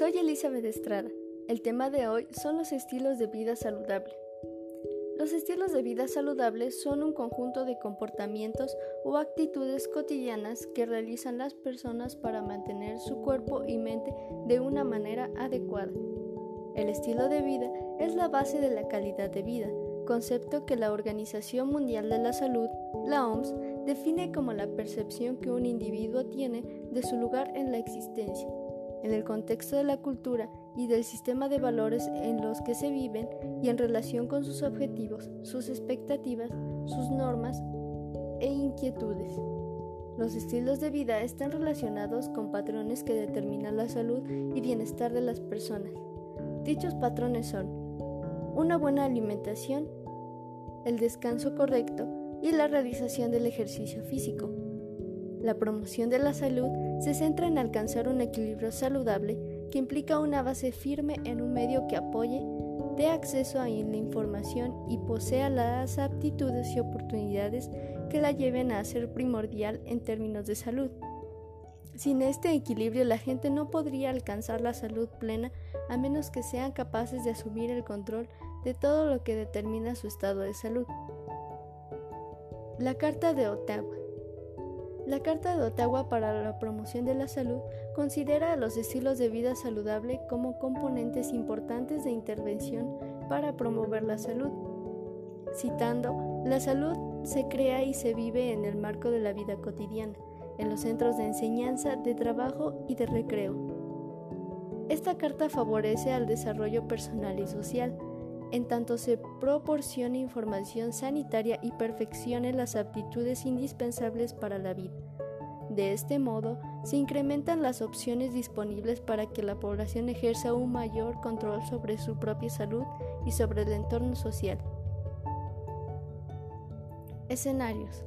Soy Elizabeth Estrada. El tema de hoy son los estilos de vida saludable. Los estilos de vida saludable son un conjunto de comportamientos o actitudes cotidianas que realizan las personas para mantener su cuerpo y mente de una manera adecuada. El estilo de vida es la base de la calidad de vida, concepto que la Organización Mundial de la Salud, la OMS, define como la percepción que un individuo tiene de su lugar en la existencia, en el contexto de la cultura y del sistema de valores en los que se viven y en relación con sus objetivos, sus expectativas, sus normas e inquietudes. Los estilos de vida están relacionados con patrones que determinan la salud y bienestar de las personas. Dichos patrones son una buena alimentación, el descanso correcto y la realización del ejercicio físico. La promoción de la salud se centra en alcanzar un equilibrio saludable que implica una base firme en un medio que apoye, dé acceso a la información y posea las aptitudes y oportunidades que la lleven a ser primordial en términos de salud. Sin este equilibrio la gente no podría alcanzar la salud plena a menos que sean capaces de asumir el control de todo lo que determina su estado de salud. La Carta de Ottawa La Carta de Ottawa para la Promoción de la Salud considera a los estilos de vida saludable como componentes importantes de intervención para promover la salud. Citando, la salud se crea y se vive en el marco de la vida cotidiana, en los centros de enseñanza, de trabajo y de recreo. Esta carta favorece al desarrollo personal y social, en tanto se proporcione información sanitaria y perfeccione las aptitudes indispensables para la vida. De este modo, se incrementan las opciones disponibles para que la población ejerza un mayor control sobre su propia salud y sobre el entorno social. Escenarios.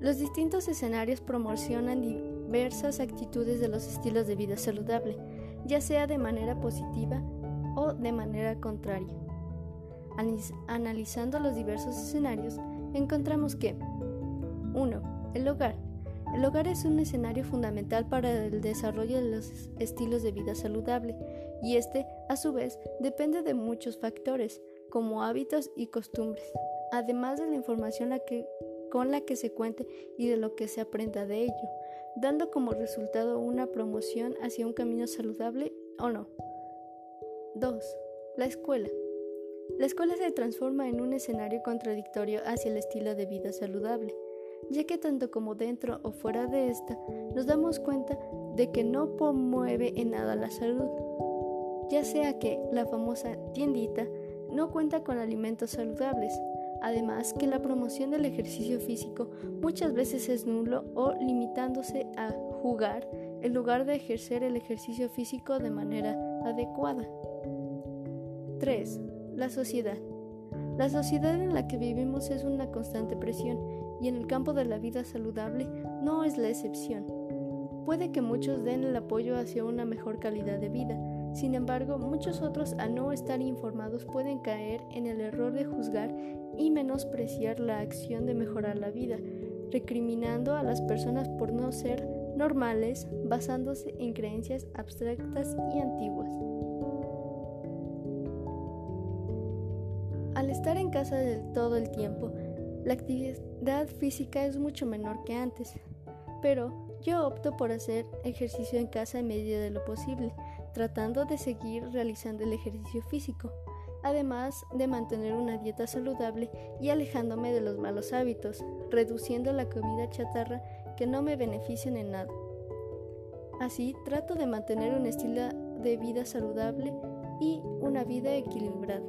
Los distintos escenarios promocionan diversas actitudes de los estilos de vida saludable, ya sea de manera positiva o de manera contraria. Analizando los diversos escenarios, encontramos que 1. El hogar. El hogar es un escenario fundamental para el desarrollo de los estilos de vida saludable y este, a su vez, depende de muchos factores, como hábitos y costumbres, además de la información con la que se cuente y de lo que se aprenda de ello, dando como resultado una promoción hacia un camino saludable o no. 2. La escuela. La escuela se transforma en un escenario contradictorio hacia el estilo de vida saludable, ya que tanto como dentro o fuera de esta nos damos cuenta de que no promueve en nada la salud, ya sea que la famosa tiendita no cuenta con alimentos saludables, además que la promoción del ejercicio físico muchas veces es nulo o limitándose a jugar en lugar de ejercer el ejercicio físico de manera adecuada. 3. La sociedad. La sociedad en la que vivimos es una constante presión y en el campo de la vida saludable no es la excepción. Puede que muchos den el apoyo hacia una mejor calidad de vida, sin embargo, muchos otros al no estar informados pueden caer en el error de juzgar y menospreciar la acción de mejorar la vida, recriminando a las personas por no ser normales basándose en creencias abstractas y antiguas. Al estar en casa del todo el tiempo, la actividad física es mucho menor que antes, pero yo opto por hacer ejercicio en casa en medida de lo posible, tratando de seguir realizando el ejercicio físico, además de mantener una dieta saludable y alejándome de los malos hábitos, reduciendo la comida chatarra que no me benefician en nada. Así trato de mantener un estilo de vida saludable y una vida equilibrada.